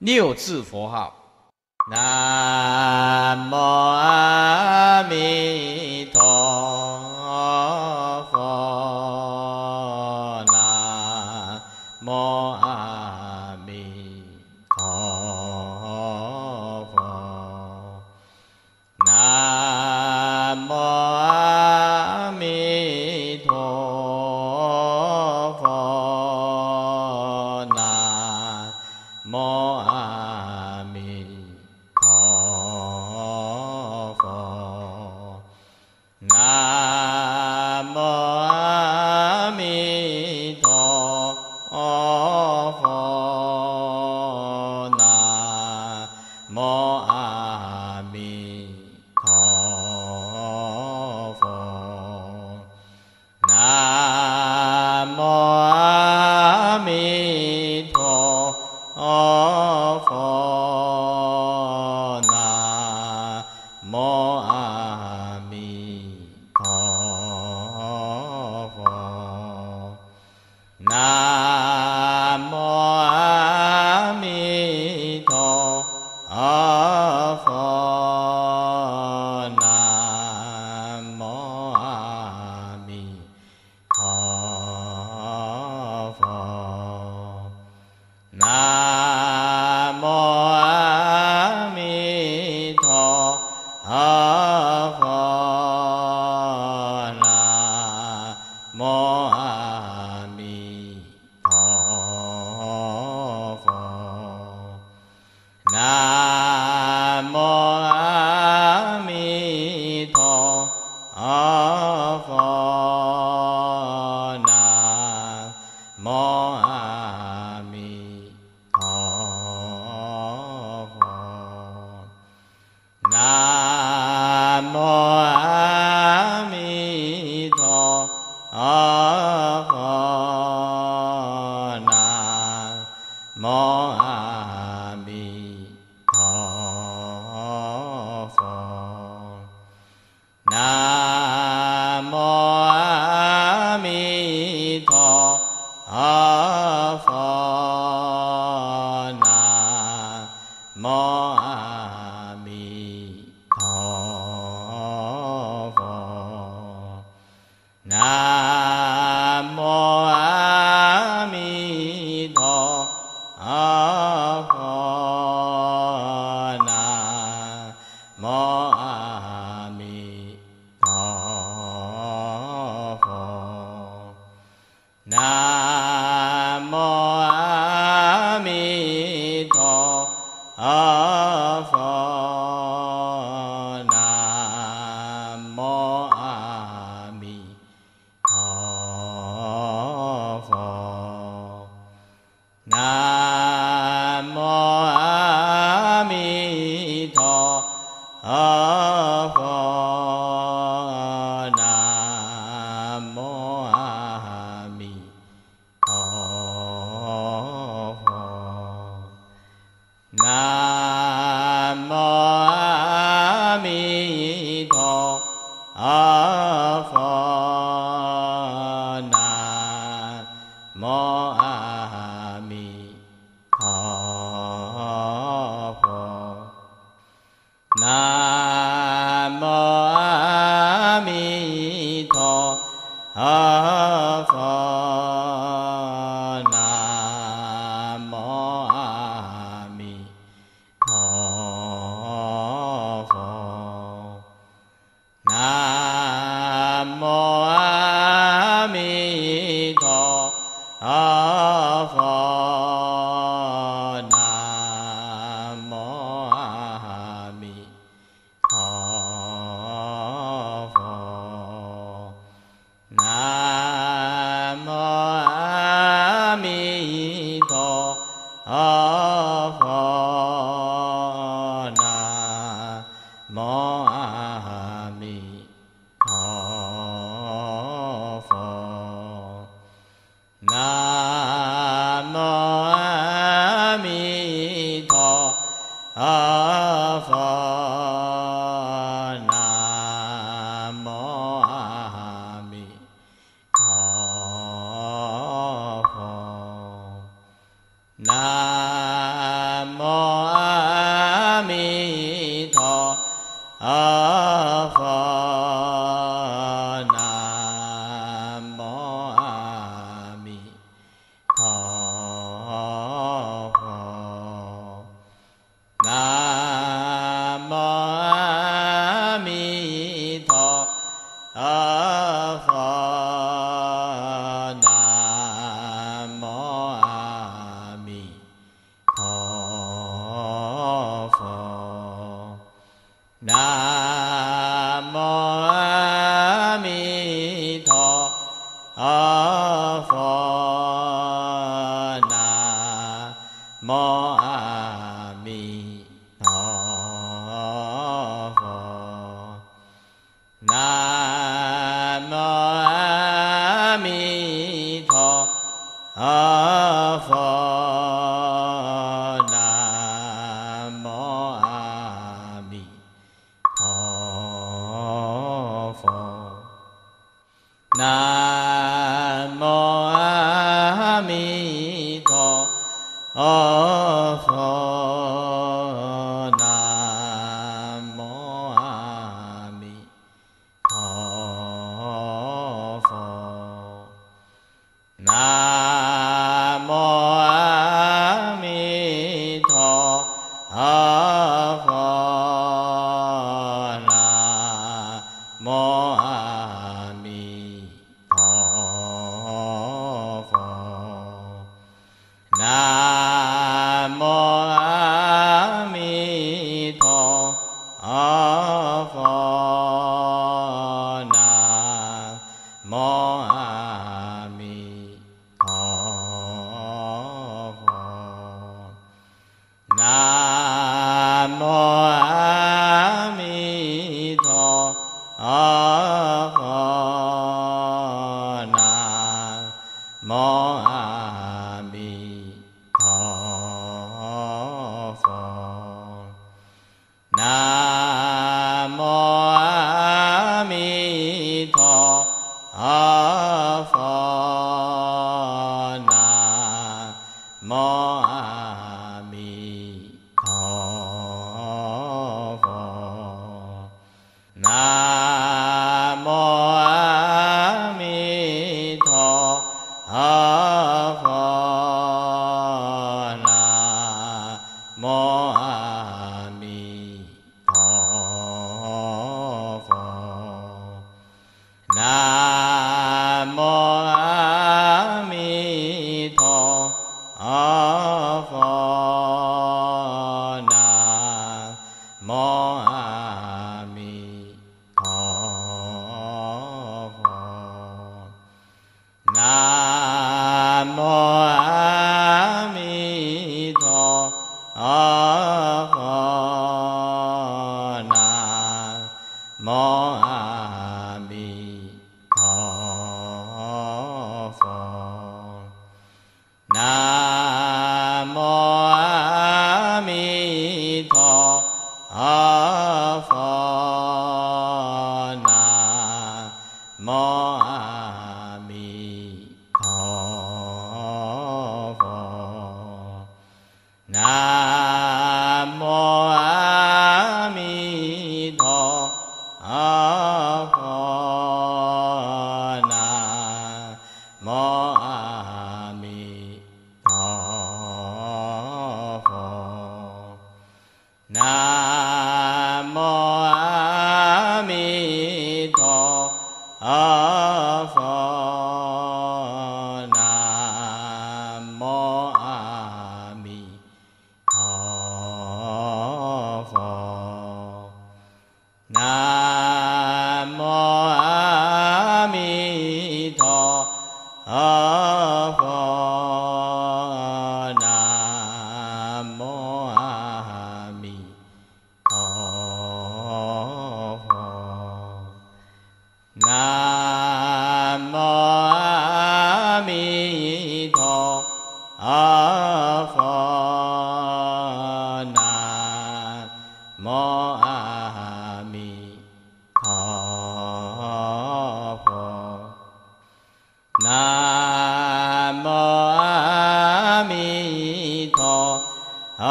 六字佛号：南无阿弥。 ขอ thọ a phật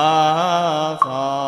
Ah, phật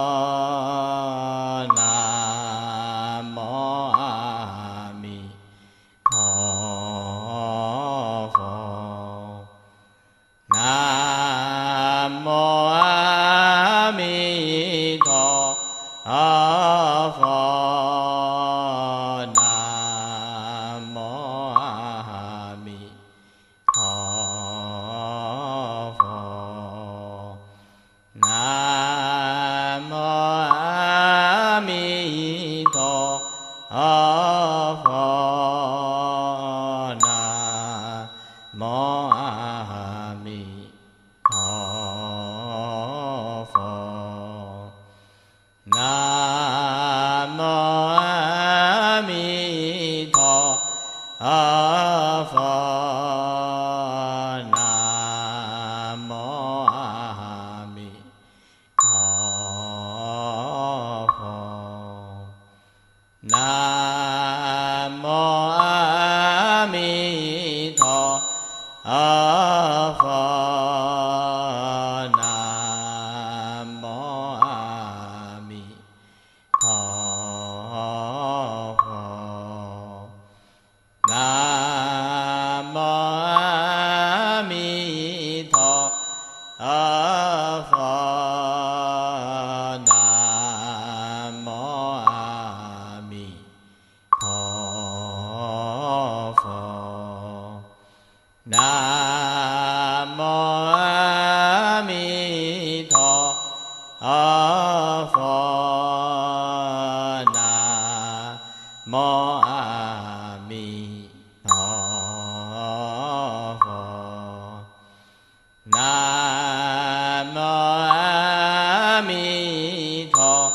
阿弥陀。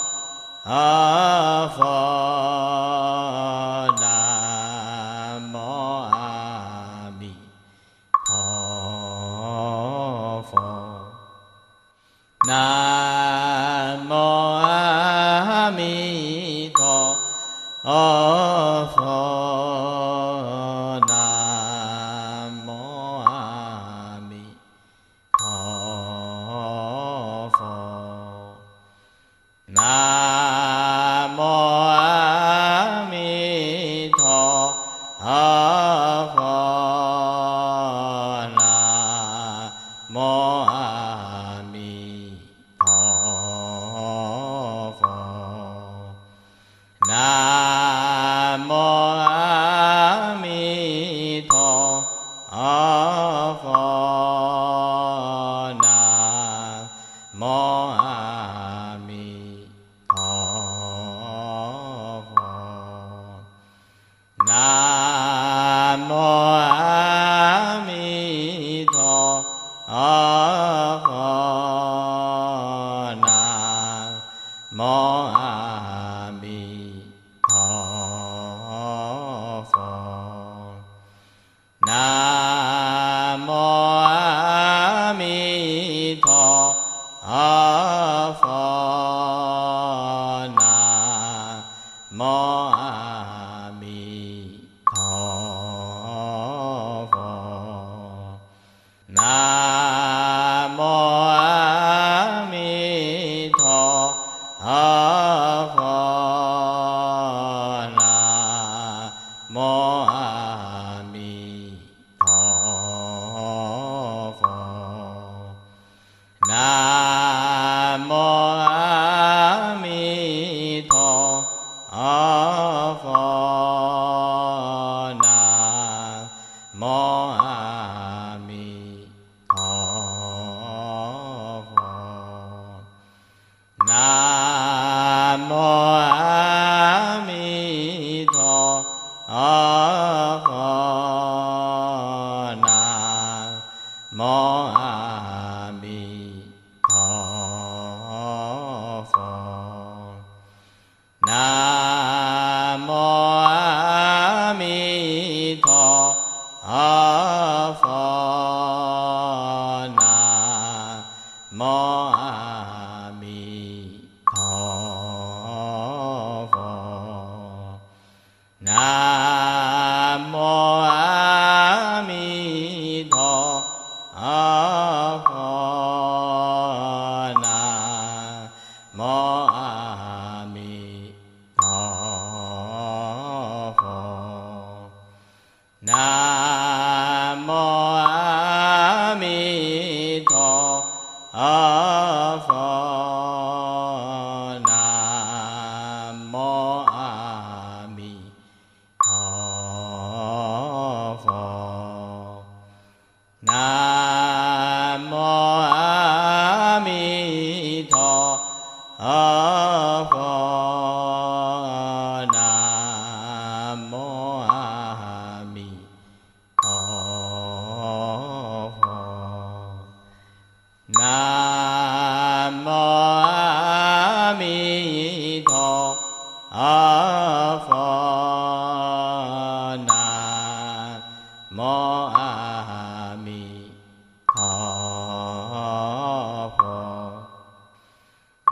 마음이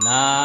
na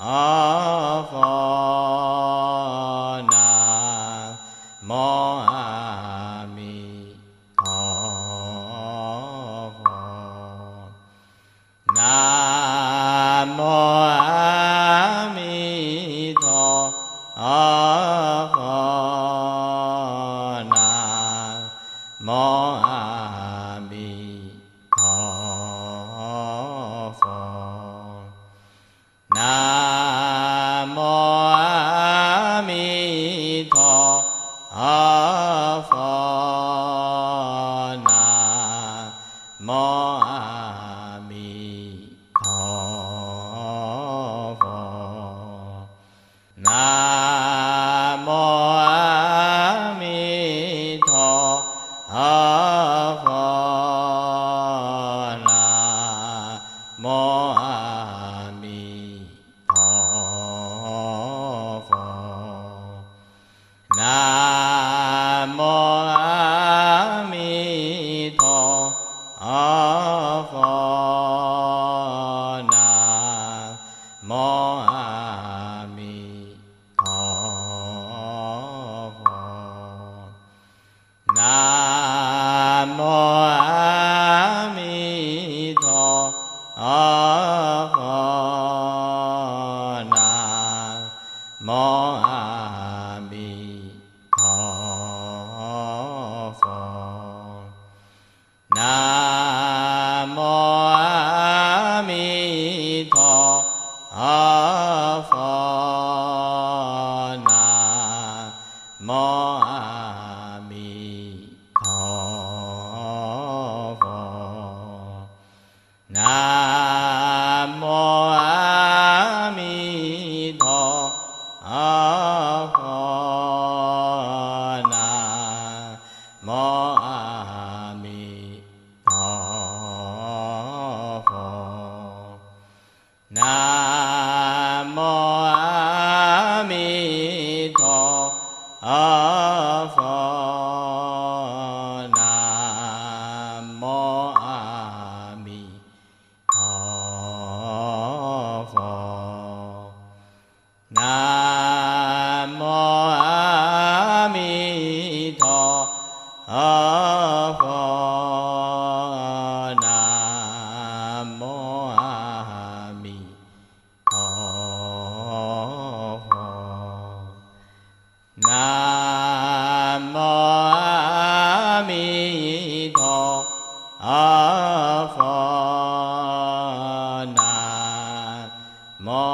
A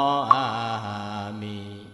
Amin.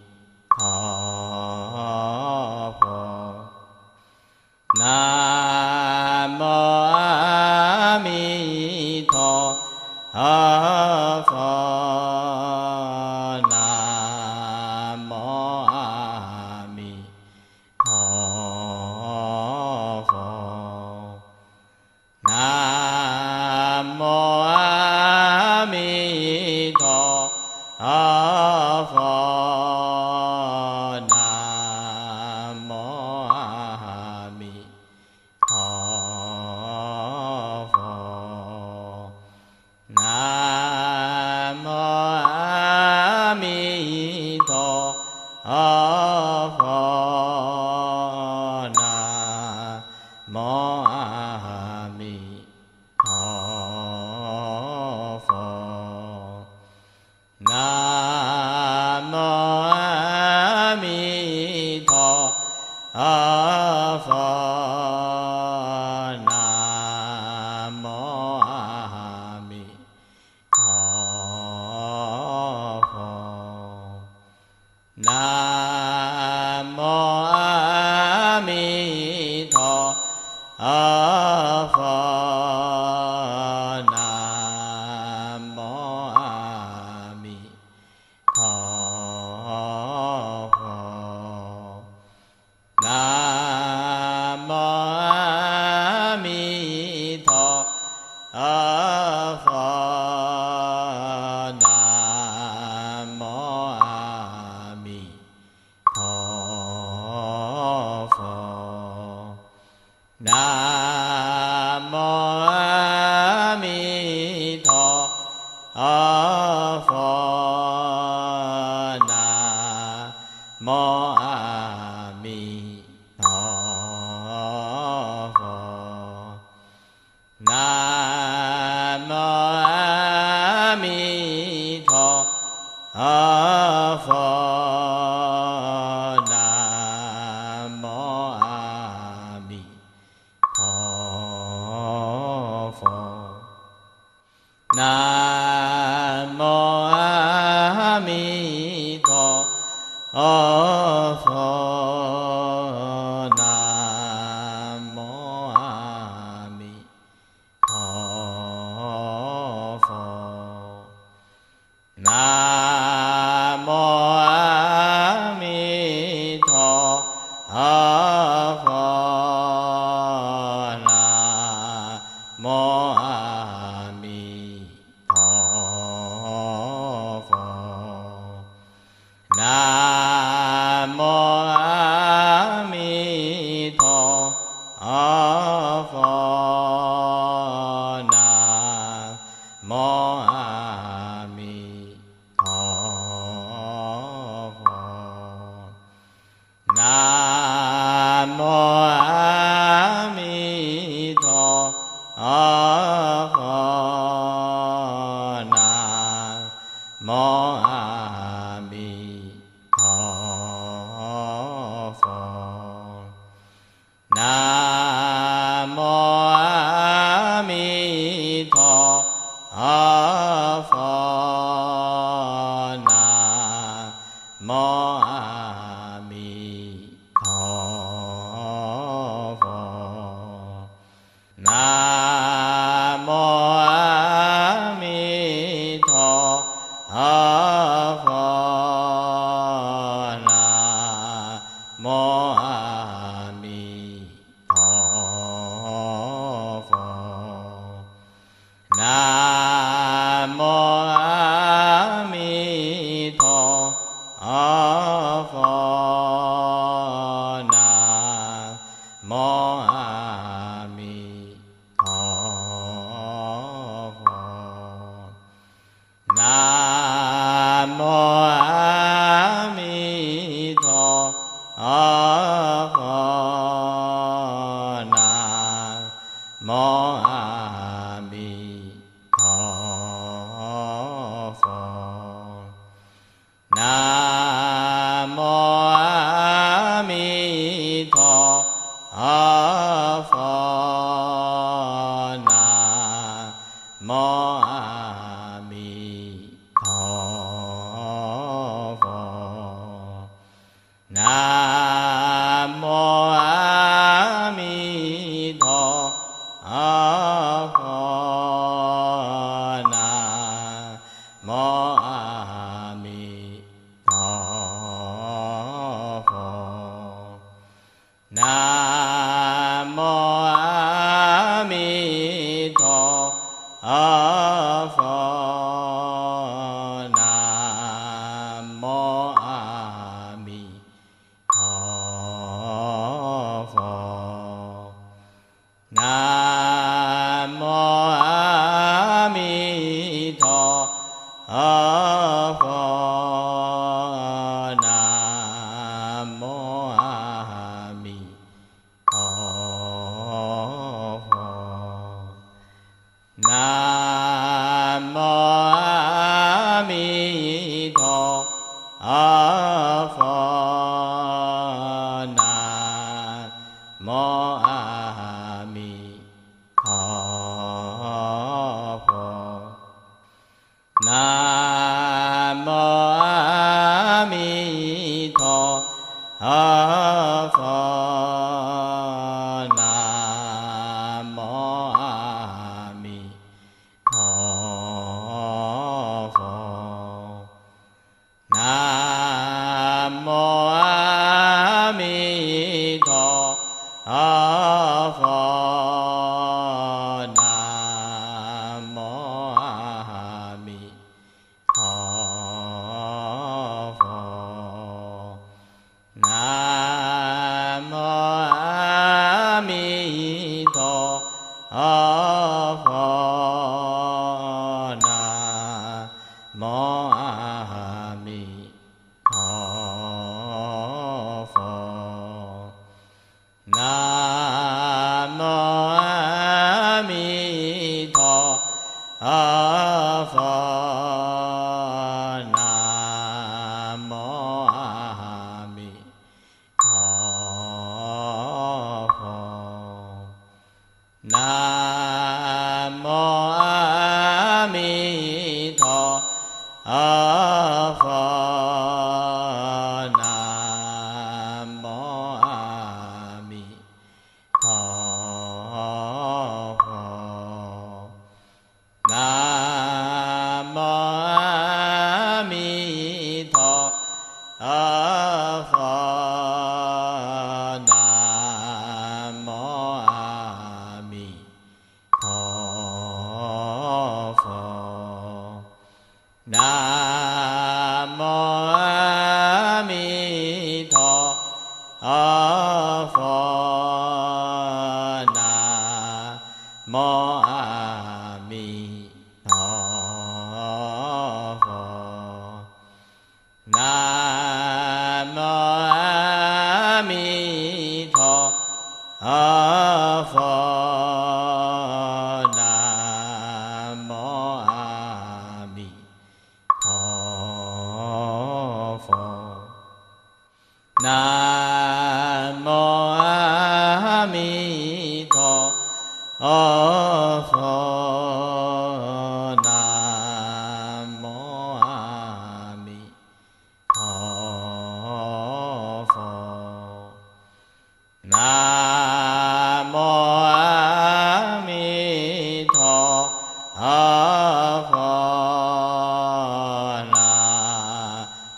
Ma. 南 a phật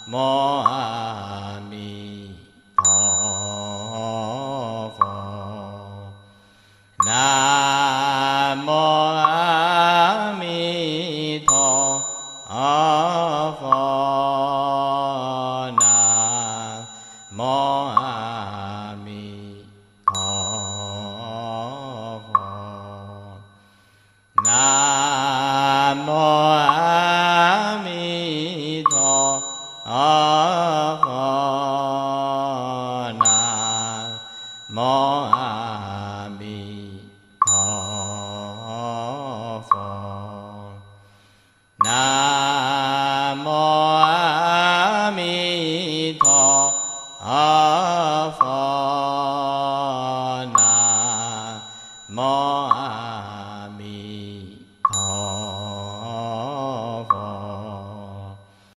もあ